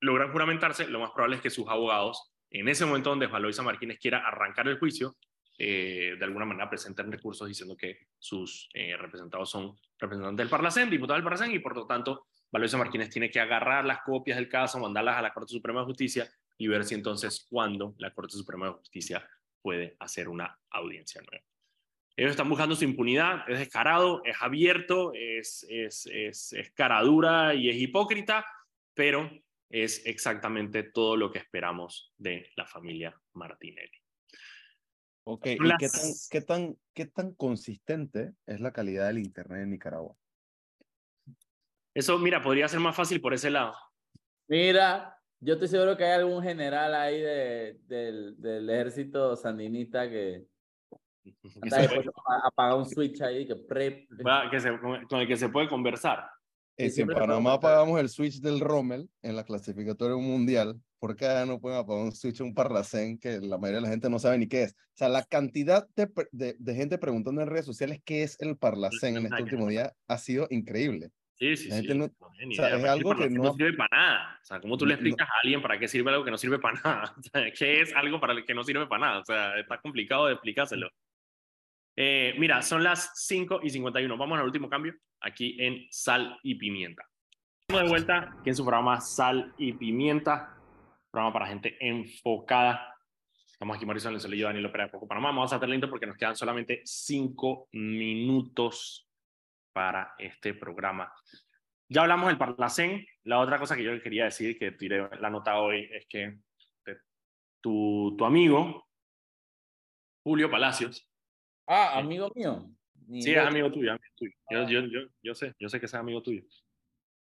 logran juramentarse, lo más probable es que sus abogados, en ese momento donde Valoisa Martínez quiera arrancar el juicio, eh, de alguna manera presenten recursos diciendo que sus eh, representados son representantes del Parlacén, diputados del Parlacén, y por lo tanto, Valoisa Martínez tiene que agarrar las copias del caso, mandarlas a la Corte Suprema de Justicia y ver si entonces cuándo la Corte Suprema de Justicia puede hacer una audiencia nueva. Ellos están buscando su impunidad, es descarado, es abierto, es, es, es, es cara dura y es hipócrita, pero es exactamente todo lo que esperamos de la familia Martinelli. Ok, ¿y qué tan, qué, tan, qué tan consistente es la calidad del Internet en Nicaragua? Eso, mira, podría ser más fácil por ese lado. Mira, yo estoy seguro que hay algún general ahí de, del, del ejército sandinista que, apaga un switch ahí que, pre... que se, con el que se puede conversar. Eh, si en Panamá apagamos el switch del Rommel en la clasificatoria mundial, ¿por qué no pueden apagar un switch un Parlacén que la mayoría de la gente no sabe ni qué es? O sea, la cantidad de, de, de gente preguntando en redes sociales qué es el Parlacén en este último día ha sido increíble. Sí, sí, sí. No, o sea, es algo que no... no... sirve para nada. O sea, ¿cómo tú le explicas a alguien para qué sirve algo que no sirve para nada? O sea, ¿Qué es algo para el que no sirve para nada? O sea, está complicado de explicárselo. Eh, mira, son las 5 y 51. Vamos al último cambio aquí en Sal y Pimienta. Estamos de vuelta aquí en su programa Sal y Pimienta, programa para gente enfocada. Estamos aquí Marisol Lenzo y yo, Daniel Opera de Poco Panamá. Vamos a hacer lento porque nos quedan solamente 5 minutos para este programa. Ya hablamos del Parlacén. La otra cosa que yo quería decir, que tiré la nota hoy, es que tu, tu amigo, Julio Palacios. Ah, amigo mío. sí, es amigo tuyo. Amigo tuyo. Yo, ah. yo, yo, yo, sé, yo sé que es amigo tuyo.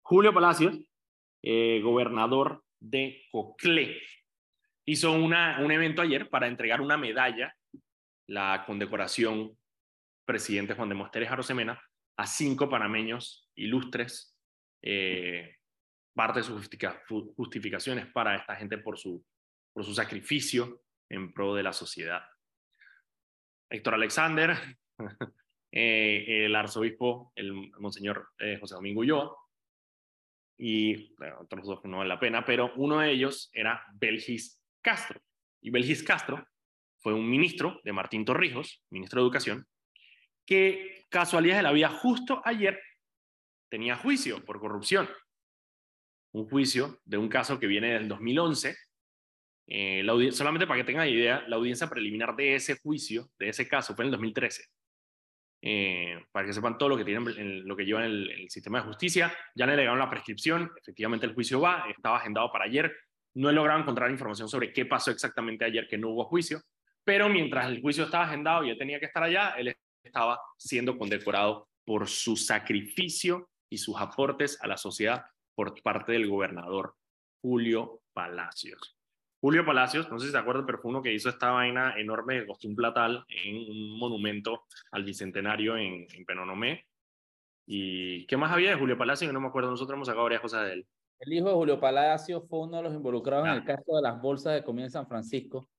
Julio Palacios, eh, gobernador de Coclé, hizo una, un evento ayer para entregar una medalla, la condecoración presidente Juan de Mosteres Arosemena, a cinco panameños ilustres, eh, parte de sus justificaciones para esta gente por su, por su sacrificio en pro de la sociedad. Héctor Alexander, eh, el arzobispo, el monseñor eh, José Domingo Ulloa, y otros dos no vale la pena, pero uno de ellos era Belgis Castro. Y Belgis Castro fue un ministro de Martín Torrijos, ministro de Educación, que casualidad de la vida justo ayer tenía juicio por corrupción. Un juicio de un caso que viene del 2011. Eh, solamente para que tengan idea, la audiencia preliminar de ese juicio, de ese caso, fue en el 2013. Eh, para que sepan todo lo que tienen, lo que el, sistema de justicia. Ya le legaron la prescripción, efectivamente el juicio va, estaba agendado para ayer. No he logrado encontrar información sobre qué pasó exactamente ayer que no hubo juicio, pero mientras el juicio estaba agendado y él tenía que estar allá, él estaba siendo condecorado por su sacrificio y sus aportes a la sociedad por parte del gobernador Julio Palacios. Julio Palacios, no sé si se acuerdan, pero fue uno que hizo esta vaina enorme de costum platal en un monumento al bicentenario en, en Penonomé. ¿Y qué más había de Julio Palacios? no me acuerdo, nosotros hemos sacado varias cosas de él. El hijo de Julio Palacios fue uno de los involucrados en el caso de las bolsas de comida en San Francisco.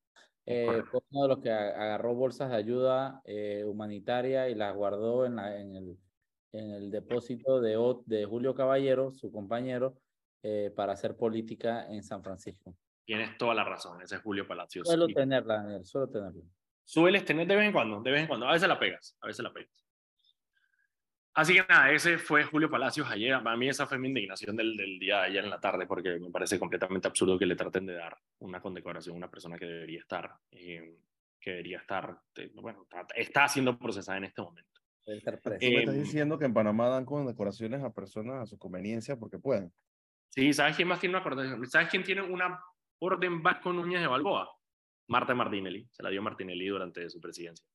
Eh, fue uno de los que agarró bolsas de ayuda eh, humanitaria y las guardó en, la, en, el, en el depósito de, de Julio Caballero, su compañero, eh, para hacer política en San Francisco. Tienes toda la razón, ese es Julio Palacios. Suelo tenerla, suelo tenerla. Sueles tener de vez en cuando, de vez en cuando. A veces la pegas, a veces la pegas. Así que nada, ese fue Julio Palacios ayer. A mí esa fue mi indignación del, del, día de ayer en la tarde, porque me parece completamente absurdo que le traten de dar una condecoración a una persona que debería estar, eh, que debería estar, eh, bueno, está, siendo procesada en este momento. Estar eh, me estás diciendo que en Panamá dan condecoraciones a personas a su conveniencia porque pueden. Sí, ¿sabes quién más tiene una condecoración? ¿Sabes quién tiene una orden Vasco Núñez de Balboa? Marta Martinelli. Se la dio Martinelli durante su presidencia.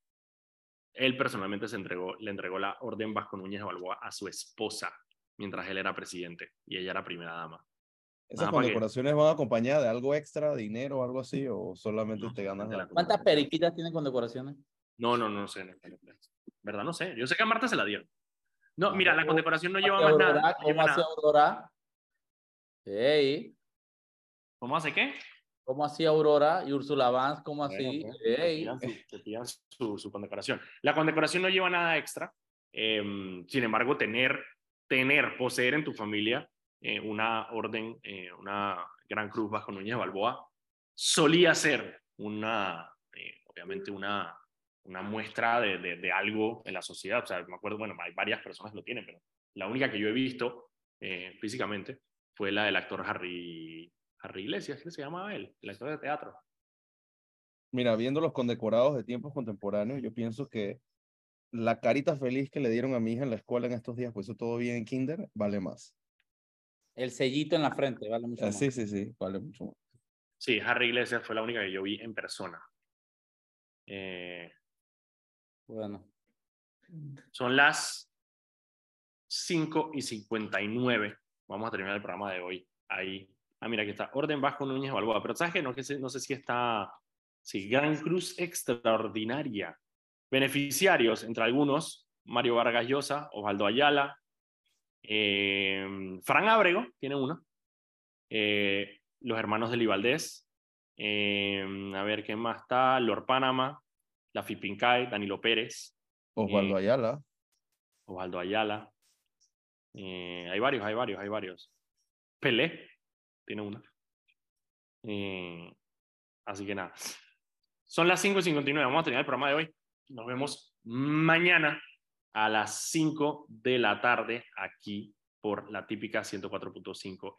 Él personalmente se entregó, le entregó la orden Vasco Núñez de Balboa a su esposa mientras él era presidente y ella era primera dama. ¿Esas condecoraciones van acompañadas de algo extra, dinero o algo así, o solamente te ganas la ¿Cuántas periquitas tienen condecoraciones? No, no, no sé. ¿Verdad? No sé. Yo sé que a Marta se la dieron. No, mira, la condecoración no lleva más nada. ¿Cómo hace Aurora? ¿Cómo hace qué? ¿Cómo hacía Aurora y Ursula Vance? ¿Cómo así? Pues, su, su, condecoración. La condecoración no lleva nada extra. Em, sin embargo, tener, tener, poseer en tu familia eh, una orden, eh, una gran cruz bajo Núñez Balboa, solía ser una, eh, obviamente, una, una muestra de, de, algo en la sociedad. O sea, me acuerdo, bueno, hay varias personas que lo tienen, pero la única que yo he visto físicamente fue la del actor Harry Harry Iglesias, ¿qué se llamaba él? El actor de teatro. Mira, viendo los condecorados de tiempos contemporáneos, yo pienso que la carita feliz que le dieron a mi hija en la escuela en estos días, pues eso todo bien en kinder, vale más. El sellito en la frente vale mucho ah, más. Sí, sí, sí, vale mucho más. Sí, Harry Iglesias fue la única que yo vi en persona. Eh, bueno. Son las 5 y 59. Vamos a terminar el programa de hoy ahí Ah, mira, aquí está. Orden Vasco Núñez Balboa. Pero ¿sabes qué? No, no sé si está... Sí, Gran Cruz Extraordinaria. Beneficiarios, entre algunos, Mario Vargas Llosa, Osvaldo Ayala, eh, Fran Ábrego, tiene uno, eh, los hermanos de Libaldés, eh, a ver qué más está, Lord Panama, la Fipincay, Danilo Pérez. Osvaldo Ayala. Osvaldo Ayala. hay varios, hay varios, hay varios. Pelé, tiene una. Eh, así que nada. Son las 5.59. Vamos a terminar el programa de hoy. Nos vemos mañana a las 5 de la tarde aquí por la típica 104.5